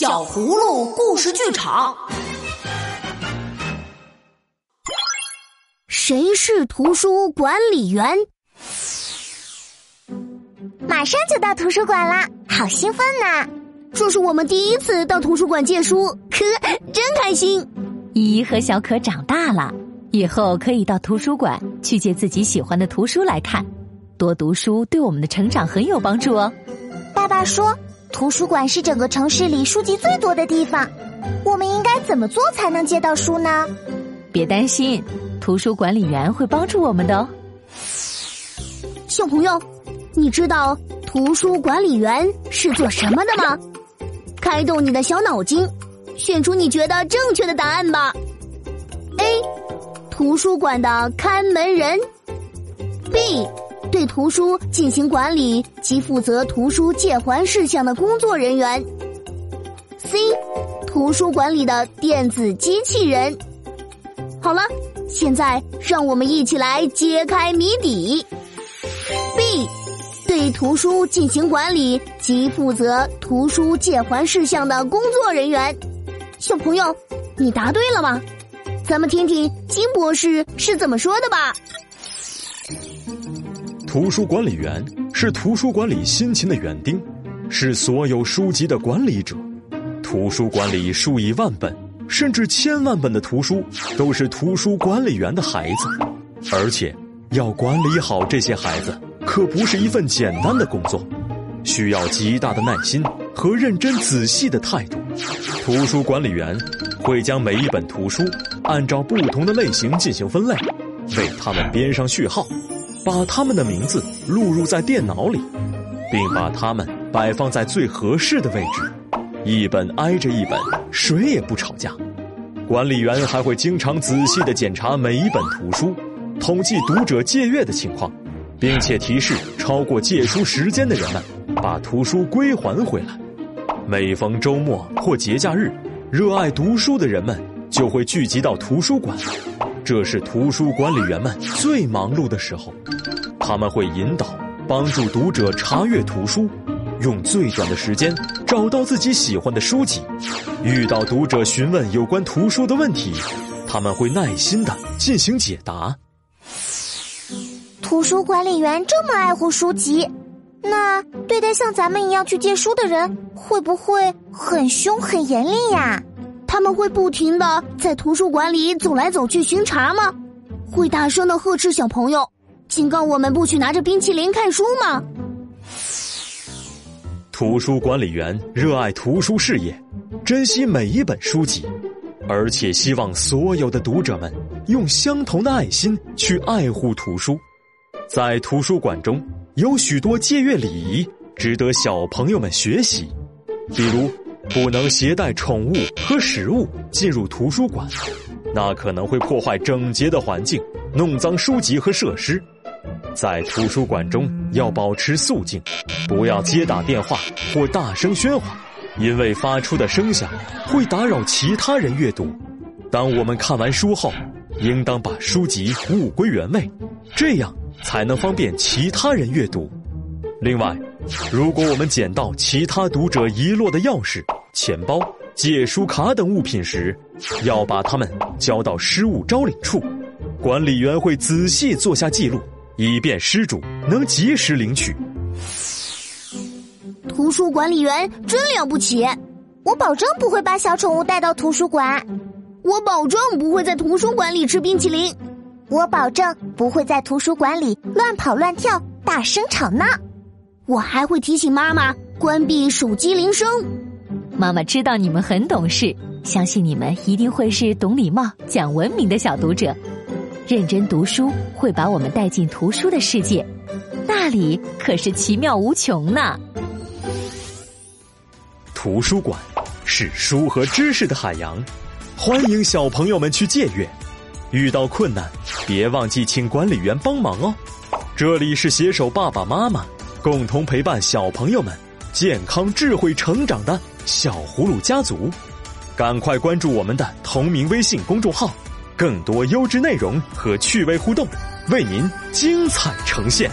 小葫芦故事剧场。谁是图书管理员？马上就到图书馆啦，好兴奋呐！这是我们第一次到图书馆借书，可，真开心。依依和小可长大了，以后可以到图书馆去借自己喜欢的图书来看。多读书对我们的成长很有帮助哦。爸爸说，图书馆是整个城市里书籍最多的地方。我们应该怎么做才能借到书呢？别担心，图书管理员会帮助我们的哦。小朋友，你知道图书管理员是做什么的吗？开动你的小脑筋，选出你觉得正确的答案吧。A，图书馆的看门人。B，对图书进行管理及负责图书借还事项的工作人员。C，图书馆里的电子机器人。好了，现在让我们一起来揭开谜底。B，对图书进行管理及负责图书借还事项的工作人员。小朋友，你答对了吗？咱们听听金博士是怎么说的吧。图书管理员是图书馆里辛勤的园丁，是所有书籍的管理者。图书馆里数以万本，甚至千万本的图书，都是图书管理员的孩子。而且，要管理好这些孩子，可不是一份简单的工作，需要极大的耐心和认真仔细的态度。图书管理员会将每一本图书按照不同的类型进行分类，为他们编上序号。把他们的名字录入在电脑里，并把它们摆放在最合适的位置，一本挨着一本，谁也不吵架。管理员还会经常仔细的检查每一本图书，统计读者借阅的情况，并且提示超过借书时间的人们把图书归还回来。每逢周末或节假日，热爱读书的人们就会聚集到图书馆。这是图书管理员们最忙碌的时候，他们会引导、帮助读者查阅图书，用最短的时间找到自己喜欢的书籍。遇到读者询问有关图书的问题，他们会耐心的进行解答。图书管理员这么爱护书籍，那对待像咱们一样去借书的人，会不会很凶、很严厉呀？他们会不停的在图书馆里走来走去巡查吗？会大声的呵斥小朋友，警告我们不许拿着冰淇淋看书吗？图书管理员热爱图书事业，珍惜每一本书籍，而且希望所有的读者们用相同的爱心去爱护图书。在图书馆中有许多借阅礼仪，值得小朋友们学习，比如。不能携带宠物和食物进入图书馆，那可能会破坏整洁的环境，弄脏书籍和设施。在图书馆中要保持肃静，不要接打电话或大声喧哗，因为发出的声响会打扰其他人阅读。当我们看完书后，应当把书籍物归原位，这样才能方便其他人阅读。另外，如果我们捡到其他读者遗落的钥匙，钱包、借书卡等物品时，要把它们交到失物招领处，管理员会仔细做下记录，以便失主能及时领取。图书管理员真了不起，我保证不会把小宠物带到图书馆，我保证不会在图书馆里吃冰淇淋，我保证不会在图书馆里乱跑乱跳、大声吵闹，我还会提醒妈妈关闭手机铃声。妈妈知道你们很懂事，相信你们一定会是懂礼貌、讲文明的小读者。认真读书会把我们带进图书的世界，那里可是奇妙无穷呢。图书馆是书和知识的海洋，欢迎小朋友们去借阅。遇到困难，别忘记请管理员帮忙哦。这里是携手爸爸妈妈，共同陪伴小朋友们健康智慧成长的。小葫芦家族，赶快关注我们的同名微信公众号，更多优质内容和趣味互动，为您精彩呈现。